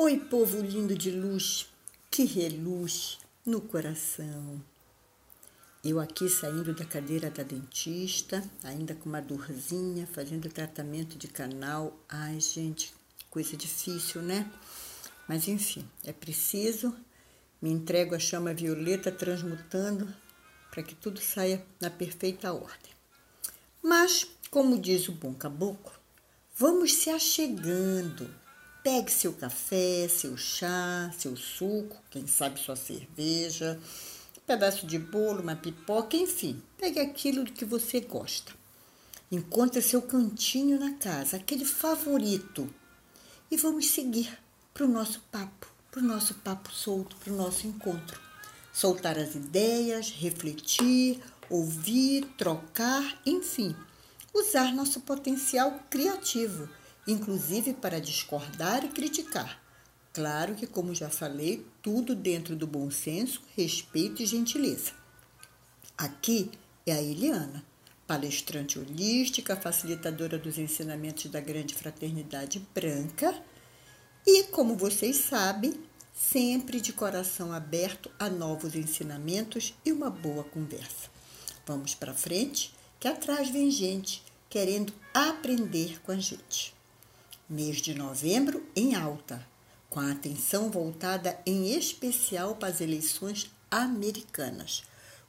Oi, povo lindo de luz, que reluz no coração. Eu aqui saindo da cadeira da dentista, ainda com uma dorzinha, fazendo tratamento de canal. Ai, gente, coisa difícil, né? Mas enfim, é preciso. Me entrego a chama violeta transmutando para que tudo saia na perfeita ordem. Mas, como diz o bom caboclo, vamos se achegando Pegue seu café, seu chá, seu suco, quem sabe sua cerveja, um pedaço de bolo, uma pipoca, enfim, pegue aquilo que você gosta. Encontre seu cantinho na casa, aquele favorito. E vamos seguir para o nosso papo, para o nosso papo solto, para o nosso encontro. Soltar as ideias, refletir, ouvir, trocar, enfim, usar nosso potencial criativo inclusive para discordar e criticar. Claro que, como já falei, tudo dentro do bom senso, respeito e gentileza. Aqui é a Eliana, palestrante holística, facilitadora dos ensinamentos da Grande Fraternidade Branca e, como vocês sabem, sempre de coração aberto a novos ensinamentos e uma boa conversa. Vamos para frente, que atrás vem gente querendo aprender com a gente mês de novembro em alta, com a atenção voltada em especial para as eleições americanas,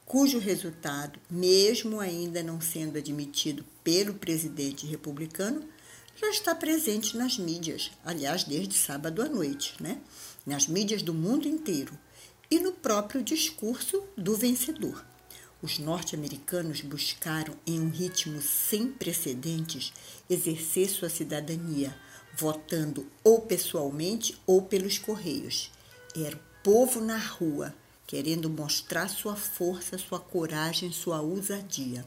cujo resultado, mesmo ainda não sendo admitido pelo presidente republicano, já está presente nas mídias, aliás, desde sábado à noite, né? Nas mídias do mundo inteiro e no próprio discurso do vencedor. Os norte-americanos buscaram, em um ritmo sem precedentes, exercer sua cidadania votando ou pessoalmente ou pelos correios. Era o povo na rua, querendo mostrar sua força, sua coragem, sua ousadia.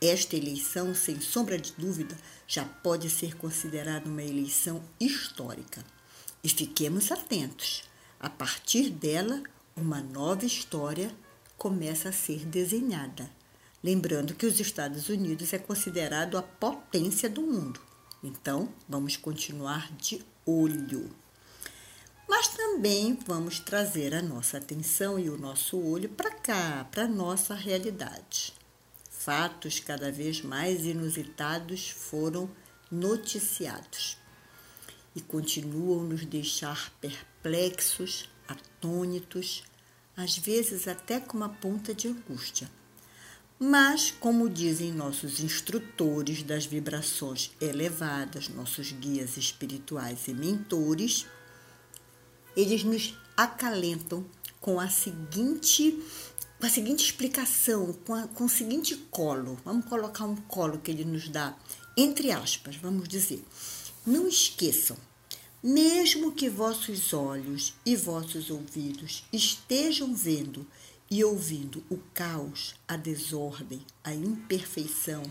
Esta eleição, sem sombra de dúvida, já pode ser considerada uma eleição histórica. E fiquemos atentos. A partir dela, uma nova história começa a ser desenhada. Lembrando que os Estados Unidos é considerado a potência do mundo. Então, vamos continuar de olho. Mas também vamos trazer a nossa atenção e o nosso olho para cá, para a nossa realidade. Fatos cada vez mais inusitados foram noticiados e continuam nos deixar perplexos, atônitos, às vezes até com uma ponta de angústia. Mas, como dizem nossos instrutores das vibrações elevadas, nossos guias espirituais e mentores, eles nos acalentam com a seguinte, com a seguinte explicação, com, a, com o seguinte colo. Vamos colocar um colo que ele nos dá, entre aspas, vamos dizer. Não esqueçam, mesmo que vossos olhos e vossos ouvidos estejam vendo e ouvindo o caos, a desordem, a imperfeição,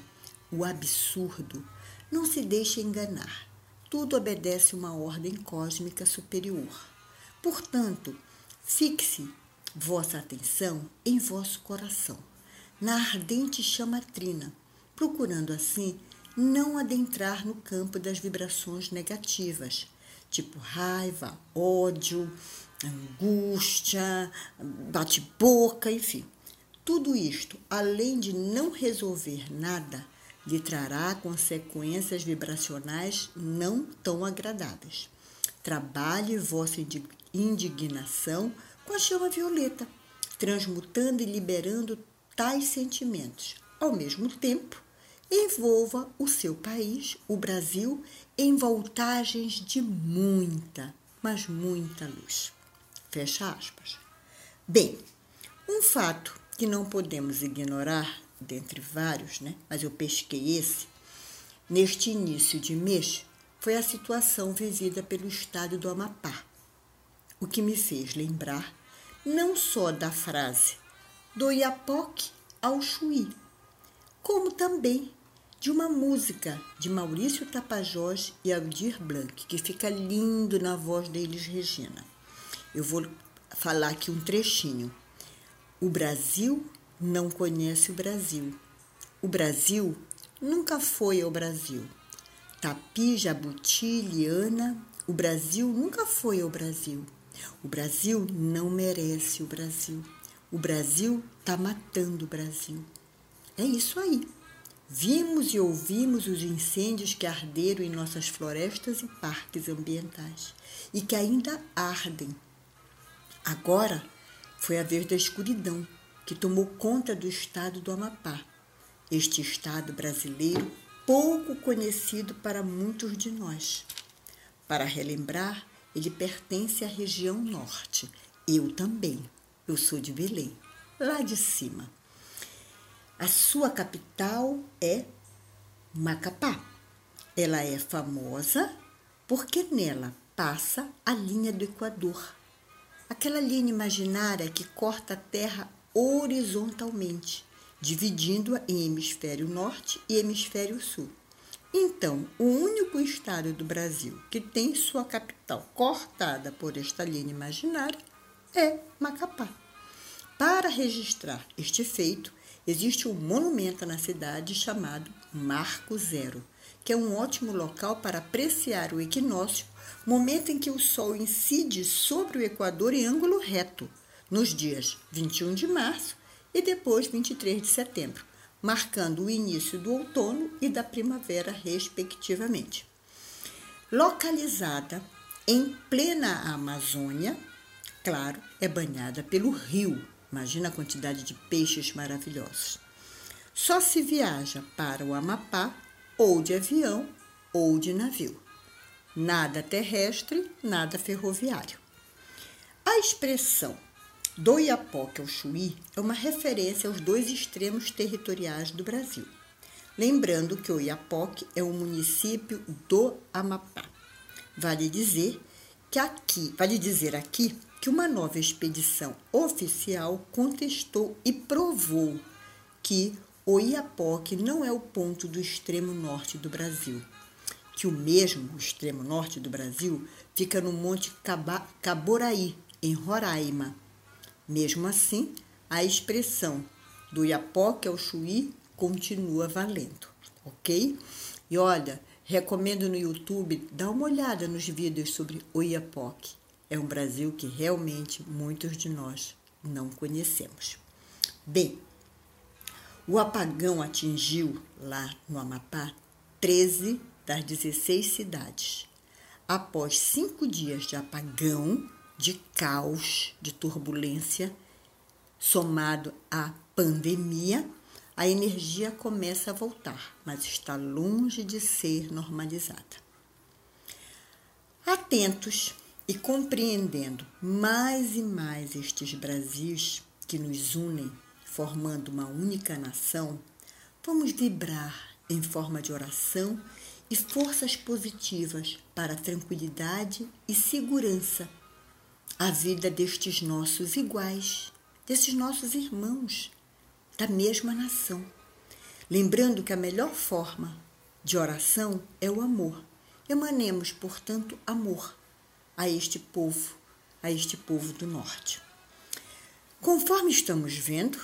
o absurdo, não se deixe enganar. Tudo obedece uma ordem cósmica superior. Portanto, fixe vossa atenção em vosso coração, na ardente chama trina, procurando assim não adentrar no campo das vibrações negativas, tipo raiva, ódio, angústia, bate-boca, enfim. Tudo isto, além de não resolver nada, lhe trará consequências vibracionais não tão agradáveis. Trabalhe vossa indignação com a chama violeta, transmutando e liberando tais sentimentos. Ao mesmo tempo, envolva o seu país, o Brasil, em voltagens de muita, mas muita luz. Fecha aspas. Bem, um fato que não podemos ignorar, dentre vários, né? mas eu pesquei esse, neste início de mês, foi a situação vivida pelo estado do Amapá, o que me fez lembrar não só da frase do Iapoque ao Chuí, como também de uma música de Maurício Tapajós e Aldir Blanc, que fica lindo na voz deles, Regina. Eu vou falar aqui um trechinho. O Brasil não conhece o Brasil. O Brasil nunca foi ao Brasil. Tapi, jabuti, liana, O Brasil nunca foi o Brasil. O Brasil não merece o Brasil. O Brasil está matando o Brasil. É isso aí. Vimos e ouvimos os incêndios que arderam em nossas florestas e parques ambientais e que ainda ardem. Agora foi a vez da escuridão que tomou conta do estado do Amapá. Este estado brasileiro pouco conhecido para muitos de nós. Para relembrar, ele pertence à região norte. Eu também. Eu sou de Belém, lá de cima. A sua capital é Macapá. Ela é famosa porque nela passa a linha do Equador, aquela linha imaginária que corta a Terra horizontalmente, dividindo-a em hemisfério norte e hemisfério sul. Então, o único estado do Brasil que tem sua capital cortada por esta linha imaginária é Macapá. Para registrar este feito, existe um monumento na cidade chamado Marco Zero, que é um ótimo local para apreciar o equinócio, momento em que o Sol incide sobre o Equador em ângulo reto, nos dias 21 de março e depois 23 de setembro, marcando o início do outono e da primavera, respectivamente. Localizada em plena Amazônia, claro, é banhada pelo rio Imagina a quantidade de peixes maravilhosos. Só se viaja para o Amapá ou de avião ou de navio. Nada terrestre, nada ferroviário. A expressão do Iapoque ao Chuí é uma referência aos dois extremos territoriais do Brasil. Lembrando que o Iapoque é um município do Amapá. Vale dizer que aqui, vale dizer aqui que uma nova expedição oficial contestou e provou que o Iapoque não é o ponto do extremo norte do Brasil, que o mesmo o extremo norte do Brasil fica no Monte Caboraí, em Roraima. Mesmo assim, a expressão do Iapoque ao Chuí continua valendo, ok? E olha, recomendo no YouTube dar uma olhada nos vídeos sobre o Iapoque é um Brasil que realmente muitos de nós não conhecemos. Bem, o apagão atingiu lá no Amapá 13 das 16 cidades. Após cinco dias de apagão, de caos, de turbulência, somado à pandemia, a energia começa a voltar, mas está longe de ser normalizada. Atentos e compreendendo mais e mais estes Brasis que nos unem, formando uma única nação, vamos vibrar em forma de oração e forças positivas para tranquilidade e segurança a vida destes nossos iguais, desses nossos irmãos da mesma nação. Lembrando que a melhor forma de oração é o amor. Emanemos, portanto, amor a este povo, a este povo do norte. Conforme estamos vendo,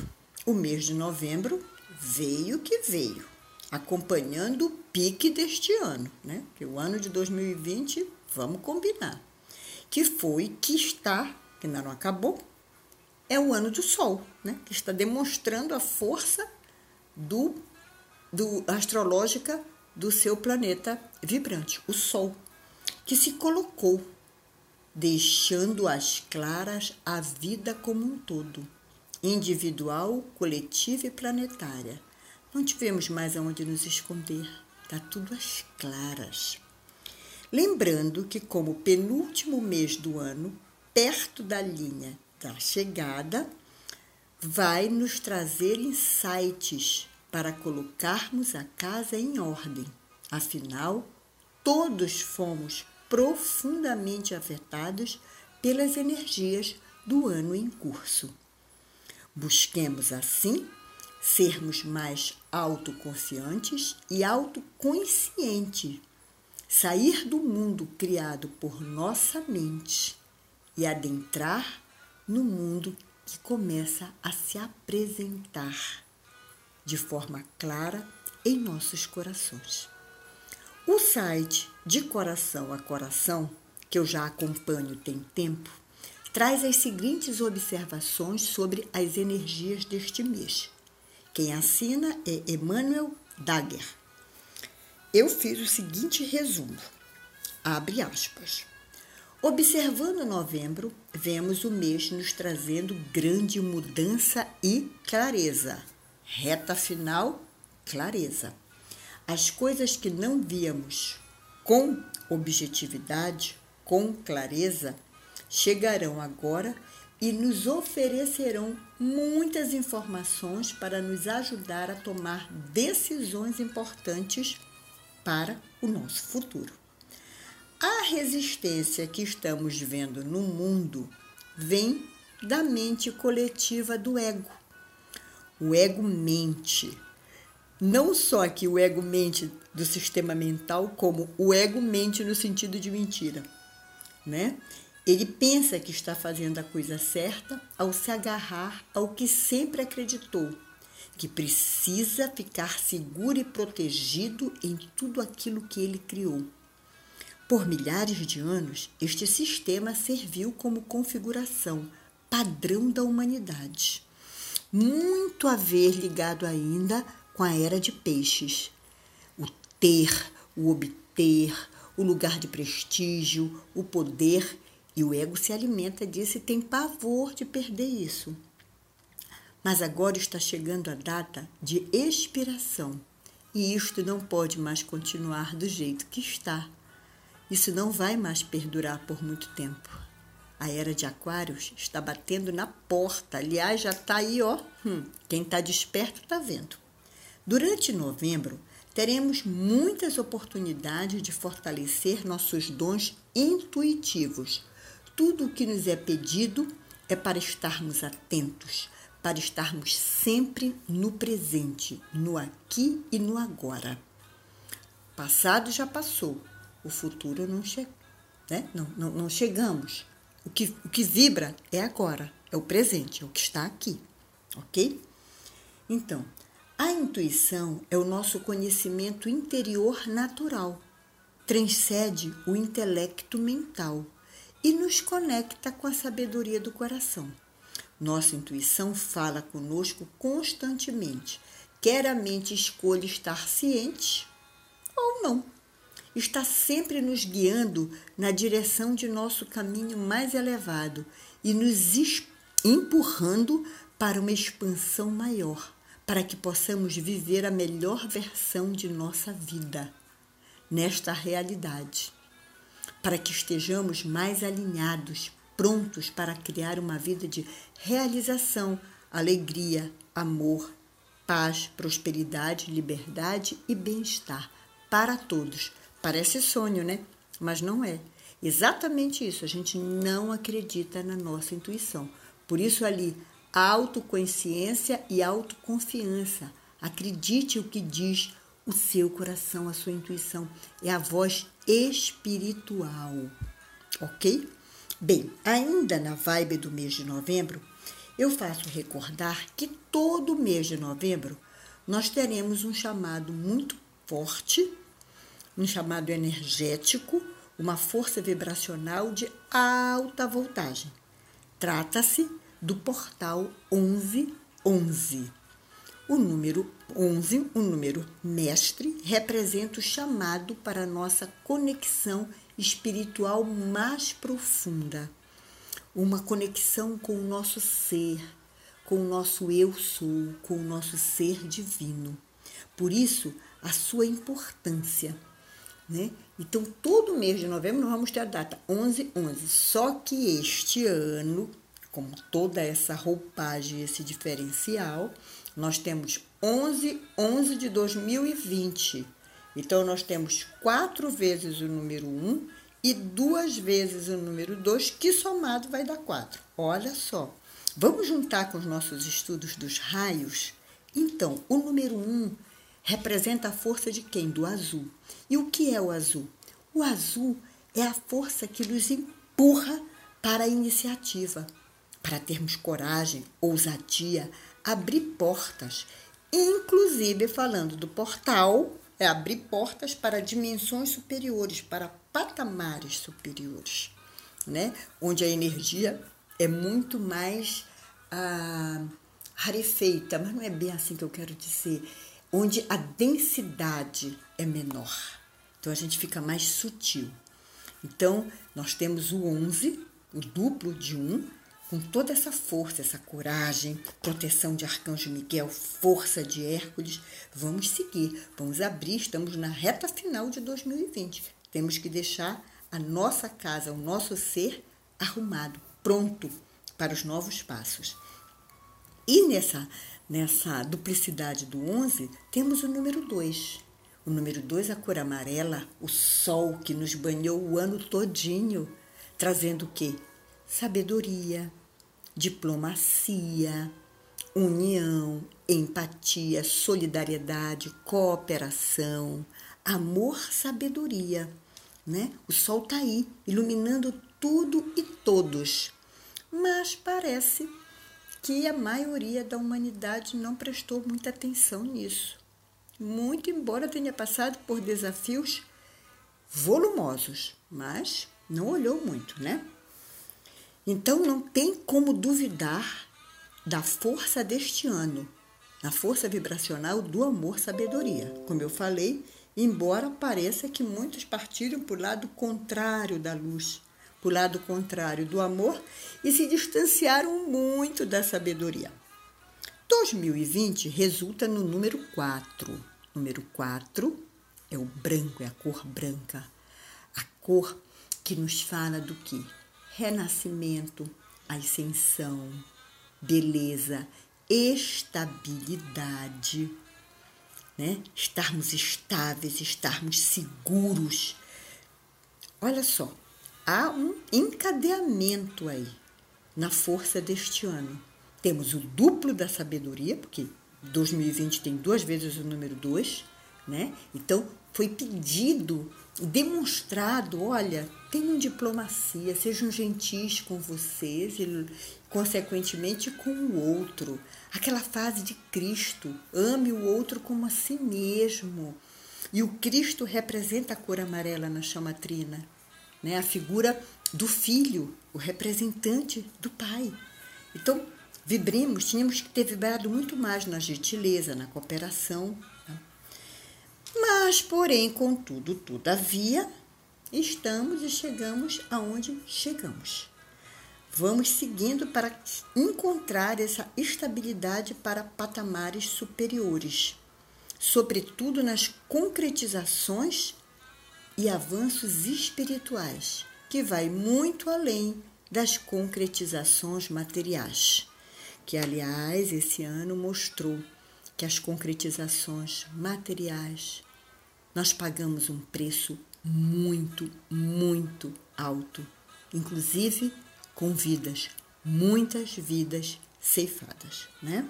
o mês de novembro veio que veio, acompanhando pique deste ano, né? Que o ano de 2020, vamos combinar, que foi que está, que ainda não acabou, é o ano do Sol, né? Que está demonstrando a força do, do astrológica do seu planeta vibrante, o Sol, que se colocou deixando às claras a vida como um todo, individual, coletiva e planetária. Não tivemos mais aonde nos esconder, está tudo às claras. Lembrando que, como penúltimo mês do ano, perto da linha da chegada, vai nos trazer insights para colocarmos a casa em ordem. Afinal, todos fomos profundamente afetados pelas energias do ano em curso. Busquemos, assim, sermos mais autoconfiantes e autoconscientes, sair do mundo criado por nossa mente e adentrar no mundo que começa a se apresentar de forma clara em nossos corações. O site De Coração a Coração que eu já acompanho tem tempo, traz as seguintes observações sobre as energias deste mês. Quem assina é Emmanuel Dagger. Eu fiz o seguinte resumo. Abre aspas. Observando novembro, vemos o mês nos trazendo grande mudança e clareza. Reta final, clareza. As coisas que não víamos com objetividade, com clareza, chegarão agora e nos oferecerão muitas informações para nos ajudar a tomar decisões importantes para o nosso futuro. A resistência que estamos vendo no mundo vem da mente coletiva do ego. O ego mente. Não só que o ego mente do sistema mental, como o ego mente no sentido de mentira, né? Ele pensa que está fazendo a coisa certa ao se agarrar ao que sempre acreditou, que precisa ficar seguro e protegido em tudo aquilo que ele criou. Por milhares de anos, este sistema serviu como configuração padrão da humanidade. Muito a ver ligado ainda com a era de peixes. O ter, o obter, o lugar de prestígio, o poder e o ego se alimenta disso e tem pavor de perder isso. Mas agora está chegando a data de expiração e isto não pode mais continuar do jeito que está. Isso não vai mais perdurar por muito tempo. A era de Aquários está batendo na porta. Aliás, já está aí, ó. Hum, quem está desperto está vendo. Durante novembro, teremos muitas oportunidades de fortalecer nossos dons intuitivos tudo o que nos é pedido é para estarmos atentos, para estarmos sempre no presente, no aqui e no agora. Passado já passou, o futuro não chega, né? não, não, não chegamos. O que, o que vibra é agora, é o presente, é o que está aqui, ok? Então, a intuição é o nosso conhecimento interior natural, transcende o intelecto mental e nos conecta com a sabedoria do coração. Nossa intuição fala conosco constantemente, quer a mente escolha estar ciente ou não. Está sempre nos guiando na direção de nosso caminho mais elevado e nos empurrando para uma expansão maior, para que possamos viver a melhor versão de nossa vida nesta realidade para que estejamos mais alinhados, prontos para criar uma vida de realização, alegria, amor, paz, prosperidade, liberdade e bem-estar para todos. Parece sonho, né? Mas não é. Exatamente isso, a gente não acredita na nossa intuição. Por isso ali, autoconsciência e autoconfiança. Acredite o que diz o seu coração, a sua intuição. É a voz espiritual, ok? Bem, ainda na vibe do mês de novembro, eu faço recordar que todo mês de novembro nós teremos um chamado muito forte, um chamado energético, uma força vibracional de alta voltagem. Trata-se do portal 1111. O número 11, o número mestre, representa o chamado para a nossa conexão espiritual mais profunda. Uma conexão com o nosso ser, com o nosso eu sou, com o nosso ser divino. Por isso, a sua importância. Né? Então, todo mês de novembro nós vamos ter a data 11, 11. Só que este ano, como toda essa roupagem, esse diferencial, nós temos 11, 11 de 2020. Então, nós temos quatro vezes o número 1 e duas vezes o número 2, que somado vai dar 4. Olha só. Vamos juntar com os nossos estudos dos raios? Então, o número 1 representa a força de quem? Do azul. E o que é o azul? O azul é a força que nos empurra para a iniciativa, para termos coragem, ousadia, abrir portas, inclusive falando do portal, é abrir portas para dimensões superiores, para patamares superiores, né? Onde a energia é muito mais ah, rarefeita, mas não é bem assim que eu quero dizer, onde a densidade é menor. Então a gente fica mais sutil. Então, nós temos o 11, o duplo de 1, com toda essa força, essa coragem, proteção de Arcanjo Miguel, força de Hércules. Vamos seguir, vamos abrir, estamos na reta final de 2020. Temos que deixar a nossa casa, o nosso ser arrumado, pronto para os novos passos. E nessa, nessa duplicidade do 11, temos o número 2. O número 2, a cor amarela, o sol que nos banhou o ano todinho, trazendo o quê? Sabedoria, diplomacia, união, empatia, solidariedade, cooperação, amor, sabedoria, né? O sol está aí, iluminando tudo e todos. Mas parece que a maioria da humanidade não prestou muita atenção nisso. Muito embora tenha passado por desafios volumosos, mas não olhou muito, né? Então não tem como duvidar da força deste ano, na força vibracional do amor-sabedoria. Como eu falei, embora pareça que muitos partiram para o lado contrário da luz, para o lado contrário do amor e se distanciaram muito da sabedoria. 2020 resulta no número 4. Número 4 é o branco, é a cor branca. A cor que nos fala do que? Renascimento, ascensão, beleza, estabilidade, né? Estarmos estáveis, estarmos seguros. Olha só, há um encadeamento aí na força deste ano. Temos o duplo da sabedoria, porque 2020 tem duas vezes o número 2, né? Então foi pedido, demonstrado, olha, tenham diplomacia, sejam gentis com vocês e, consequentemente, com o outro. Aquela fase de Cristo, ame o outro como a si mesmo. E o Cristo representa a cor amarela na chamatrina né? a figura do filho, o representante do pai. Então, vibremos, tínhamos que ter vibrado muito mais na gentileza, na cooperação. Mas, porém, contudo, todavia, estamos e chegamos aonde chegamos. Vamos seguindo para encontrar essa estabilidade para patamares superiores, sobretudo nas concretizações e avanços espirituais, que vai muito além das concretizações materiais, que aliás esse ano mostrou que as concretizações materiais nós pagamos um preço muito, muito alto, inclusive com vidas, muitas vidas ceifadas, né?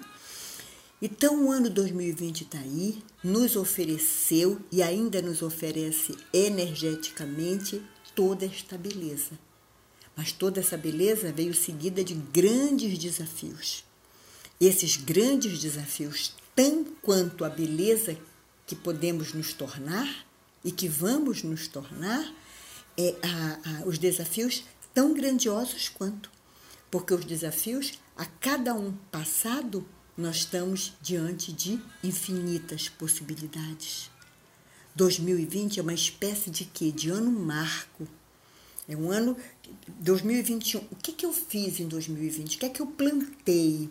Então, o ano 2020 está aí, nos ofereceu e ainda nos oferece energeticamente toda esta beleza. Mas toda essa beleza veio seguida de grandes desafios. Esses grandes desafios, tão quanto a beleza que podemos nos tornar e que vamos nos tornar, é, a, a, os desafios tão grandiosos quanto. Porque os desafios, a cada um passado, nós estamos diante de infinitas possibilidades. 2020 é uma espécie de quê? De ano marco. É um ano 2021. O que, que eu fiz em 2020? O que é que eu plantei?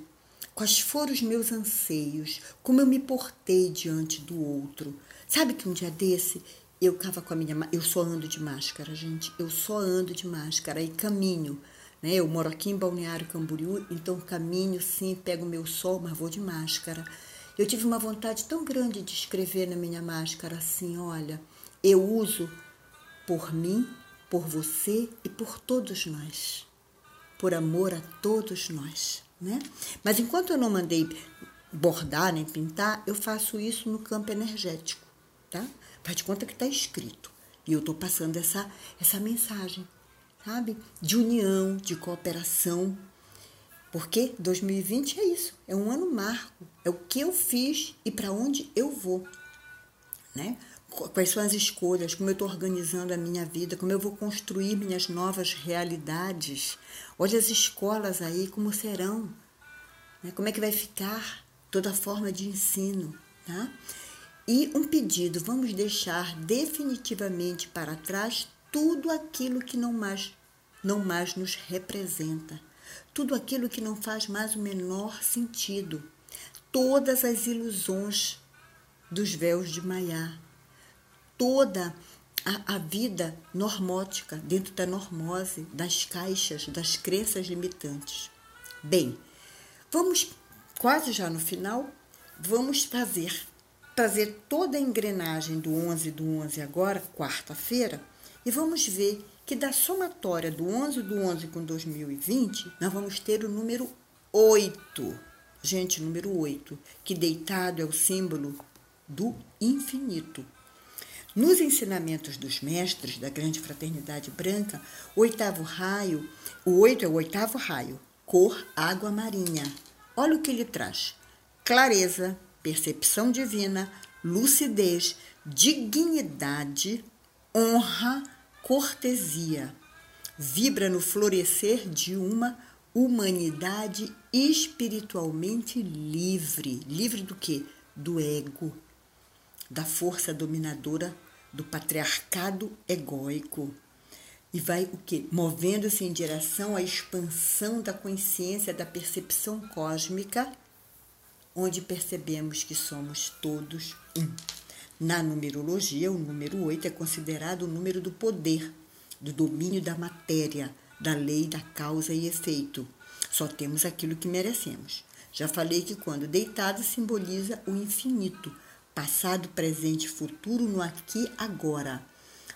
Quais foram os meus anseios? Como eu me portei diante do outro? Sabe que um dia desse eu estava com a minha. Eu só ando de máscara, gente. Eu só ando de máscara e caminho né? Eu moro aqui em Balneário Camboriú, então caminho sim, pego meu sol, mas vou de máscara. Eu tive uma vontade tão grande de escrever na minha máscara assim: olha, eu uso por mim, por você e por todos nós. Por amor a todos nós. Né? Mas enquanto eu não mandei bordar nem pintar, eu faço isso no campo energético. Tá? Faz de conta que está escrito. E eu estou passando essa, essa mensagem sabe? De união, de cooperação. Porque 2020 é isso, é um ano marco, é o que eu fiz e para onde eu vou. né? Quais são as escolhas, como eu estou organizando a minha vida, como eu vou construir minhas novas realidades. Olha as escolas aí, como serão, né? como é que vai ficar toda a forma de ensino, tá? E um pedido, vamos deixar definitivamente para trás tudo aquilo que não mais, não mais nos representa, tudo aquilo que não faz mais o menor sentido, todas as ilusões dos véus de Maiá, toda a, a vida normótica dentro da normose, das caixas, das crenças limitantes. Bem, vamos quase já no final, vamos fazer trazer toda a engrenagem do 11 do 11 agora, quarta-feira, e vamos ver que da somatória do 11 do 11 com 2020, nós vamos ter o número 8. Gente, número 8, que deitado é o símbolo do infinito. Nos ensinamentos dos mestres da grande fraternidade branca, o oitavo raio, o 8 é o oitavo raio, cor água marinha. Olha o que ele traz: clareza, percepção divina, lucidez, dignidade, honra, cortesia. Vibra no florescer de uma humanidade espiritualmente livre. Livre do que? Do ego, da força dominadora do patriarcado egóico. E vai o que? Movendo-se em direção à expansão da consciência, da percepção cósmica onde percebemos que somos todos um. Na numerologia, o número 8 é considerado o número do poder, do domínio da matéria, da lei da causa e efeito. Só temos aquilo que merecemos. Já falei que quando deitado simboliza o infinito, passado, presente e futuro no aqui agora.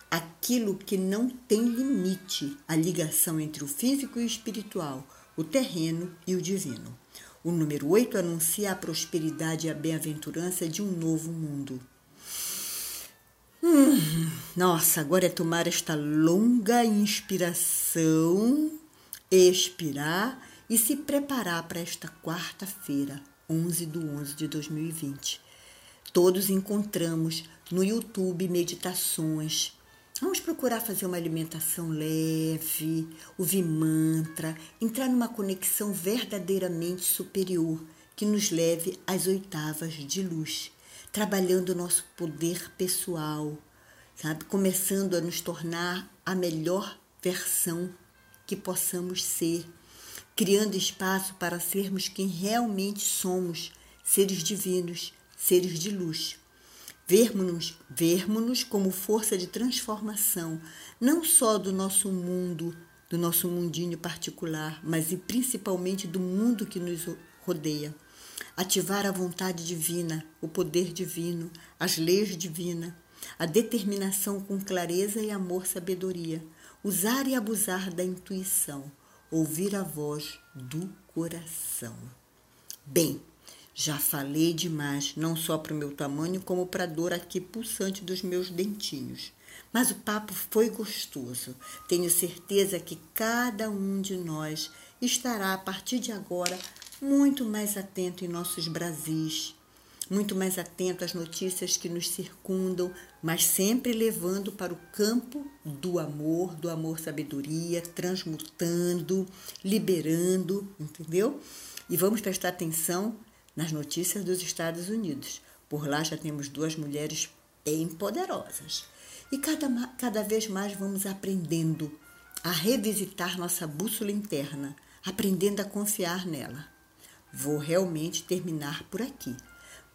Aquilo que não tem limite, a ligação entre o físico e o espiritual, o terreno e o divino. O número 8 anuncia a prosperidade e a bem-aventurança de um novo mundo. Hum, nossa, agora é tomar esta longa inspiração, expirar e se preparar para esta quarta-feira, 11 de 11 de 2020. Todos encontramos no YouTube meditações Vamos procurar fazer uma alimentação leve, ouvir mantra, entrar numa conexão verdadeiramente superior que nos leve às oitavas de luz, trabalhando o nosso poder pessoal, sabe? Começando a nos tornar a melhor versão que possamos ser, criando espaço para sermos quem realmente somos, seres divinos, seres de luz vermos-nos vermos como força de transformação, não só do nosso mundo, do nosso mundinho particular, mas e principalmente do mundo que nos rodeia. Ativar a vontade divina, o poder divino, as leis divinas, a determinação com clareza e amor sabedoria, usar e abusar da intuição, ouvir a voz do coração. Bem, já falei demais, não só para o meu tamanho, como para a dor aqui pulsante dos meus dentinhos. Mas o papo foi gostoso. Tenho certeza que cada um de nós estará, a partir de agora, muito mais atento em nossos Brasis, muito mais atento às notícias que nos circundam, mas sempre levando para o campo do amor, do amor sabedoria, transmutando, liberando, entendeu? E vamos prestar atenção nas notícias dos Estados Unidos. Por lá já temos duas mulheres bem poderosas. E cada, cada vez mais vamos aprendendo a revisitar nossa bússola interna, aprendendo a confiar nela. Vou realmente terminar por aqui.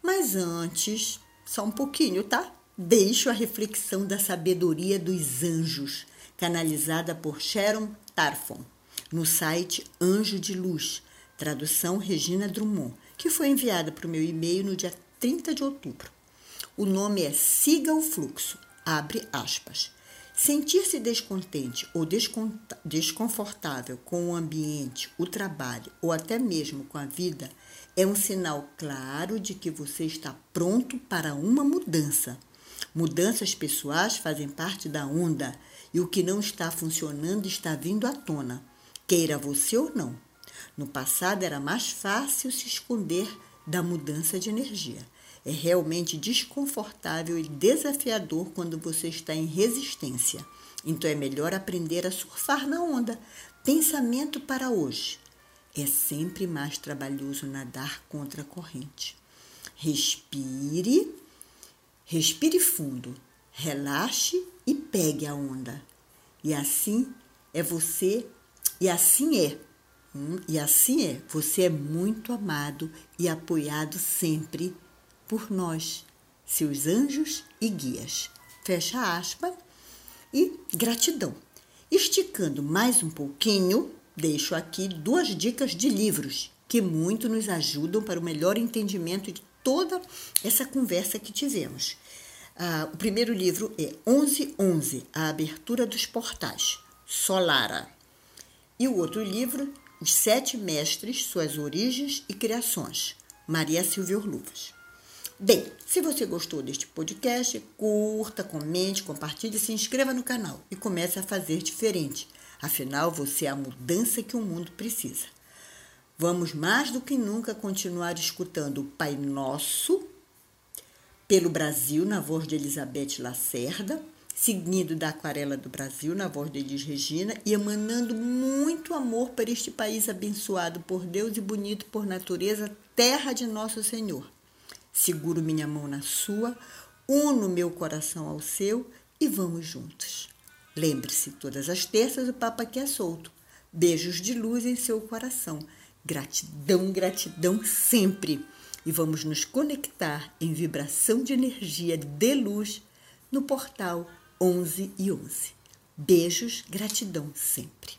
Mas antes, só um pouquinho, tá? Deixo a reflexão da sabedoria dos anjos, canalizada por Sharon Tarfon, no site Anjo de Luz, tradução Regina Drummond que foi enviada para o meu e-mail no dia 30 de outubro. O nome é Siga o Fluxo, abre aspas. Sentir-se descontente ou desconfortável com o ambiente, o trabalho ou até mesmo com a vida é um sinal claro de que você está pronto para uma mudança. Mudanças pessoais fazem parte da onda e o que não está funcionando está vindo à tona, queira você ou não. No passado era mais fácil se esconder da mudança de energia. É realmente desconfortável e desafiador quando você está em resistência. Então é melhor aprender a surfar na onda. Pensamento para hoje. É sempre mais trabalhoso nadar contra a corrente. Respire, respire fundo, relaxe e pegue a onda. E assim é você, e assim é. Hum, e assim é, você é muito amado e apoiado sempre por nós, seus anjos e guias. Fecha aspa e gratidão. Esticando mais um pouquinho, deixo aqui duas dicas de livros que muito nos ajudam para o melhor entendimento de toda essa conversa que tivemos. Ah, o primeiro livro é 1111, A Abertura dos Portais, Solara. E o outro livro, Os Sete Mestres, Suas Origens e Criações, Maria Silvia Orluvas. Bem, se você gostou deste podcast, curta, comente, compartilhe, se inscreva no canal e comece a fazer diferente. Afinal, você é a mudança que o mundo precisa. Vamos mais do que nunca continuar escutando o Pai Nosso pelo Brasil, na voz de Elizabeth Lacerda, seguido da Aquarela do Brasil, na voz de Elis Regina, e emanando muito amor para este país abençoado por Deus e bonito por natureza, terra de nosso Senhor. Seguro minha mão na sua, uno meu coração ao seu e vamos juntos. Lembre-se, todas as terças o Papa aqui é solto. Beijos de luz em seu coração. Gratidão, gratidão sempre. E vamos nos conectar em vibração de energia de luz no portal 11 e 11. Beijos, gratidão sempre.